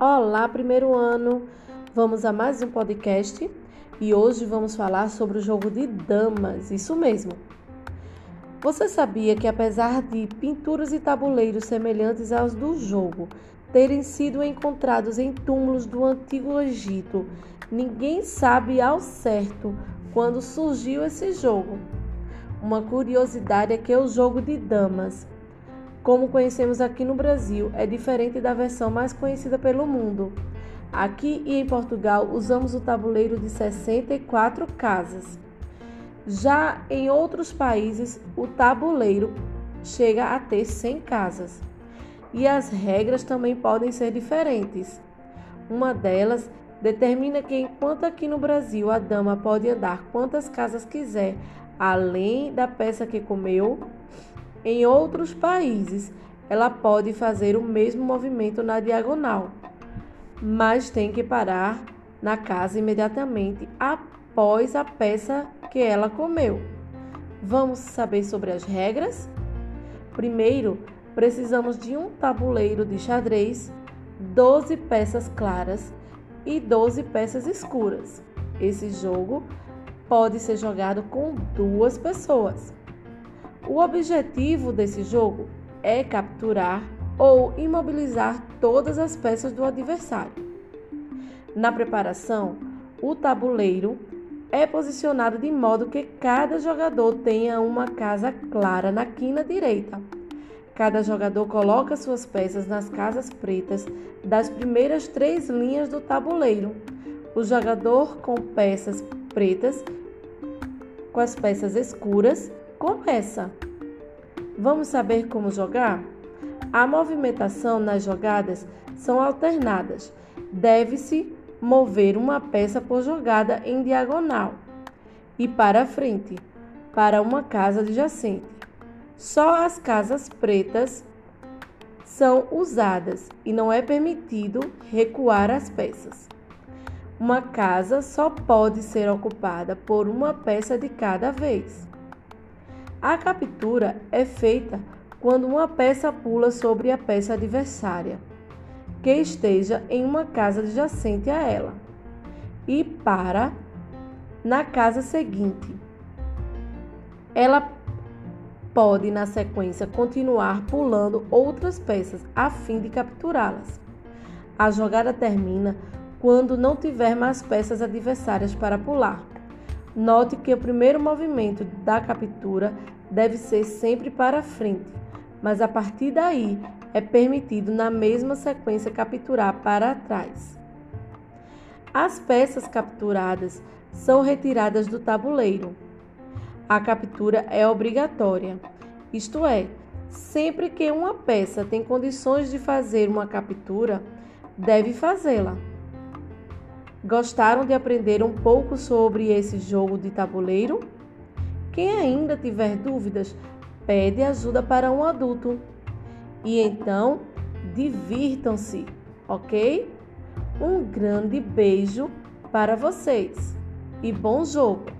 Olá, primeiro ano! Vamos a mais um podcast e hoje vamos falar sobre o jogo de damas, isso mesmo. Você sabia que, apesar de pinturas e tabuleiros semelhantes aos do jogo terem sido encontrados em túmulos do Antigo Egito, ninguém sabe ao certo quando surgiu esse jogo? Uma curiosidade é que o jogo de damas como conhecemos aqui no Brasil, é diferente da versão mais conhecida pelo mundo. Aqui e em Portugal usamos o tabuleiro de 64 casas. Já em outros países, o tabuleiro chega a ter 100 casas. E as regras também podem ser diferentes. Uma delas determina que, enquanto aqui no Brasil a dama pode andar quantas casas quiser, além da peça que comeu, em outros países, ela pode fazer o mesmo movimento na diagonal, mas tem que parar na casa imediatamente após a peça que ela comeu. Vamos saber sobre as regras? Primeiro, precisamos de um tabuleiro de xadrez, 12 peças claras e 12 peças escuras. Esse jogo pode ser jogado com duas pessoas. O objetivo desse jogo é capturar ou imobilizar todas as peças do adversário. Na preparação, o tabuleiro é posicionado de modo que cada jogador tenha uma casa clara na quina direita. Cada jogador coloca suas peças nas casas pretas das primeiras três linhas do tabuleiro. O jogador com peças pretas, com as peças escuras, começa. Vamos saber como jogar? A movimentação nas jogadas são alternadas. Deve-se mover uma peça por jogada em diagonal e para frente, para uma casa adjacente. Só as casas pretas são usadas e não é permitido recuar as peças. Uma casa só pode ser ocupada por uma peça de cada vez. A captura é feita quando uma peça pula sobre a peça adversária, que esteja em uma casa adjacente a ela, e para na casa seguinte. Ela pode, na sequência, continuar pulando outras peças a fim de capturá-las. A jogada termina quando não tiver mais peças adversárias para pular. Note que o primeiro movimento da captura deve ser sempre para frente, mas a partir daí é permitido na mesma sequência capturar para trás. As peças capturadas são retiradas do tabuleiro. A captura é obrigatória, isto é, sempre que uma peça tem condições de fazer uma captura, deve fazê-la. Gostaram de aprender um pouco sobre esse jogo de tabuleiro? Quem ainda tiver dúvidas, pede ajuda para um adulto. E então, divirtam-se, ok? Um grande beijo para vocês e bom jogo!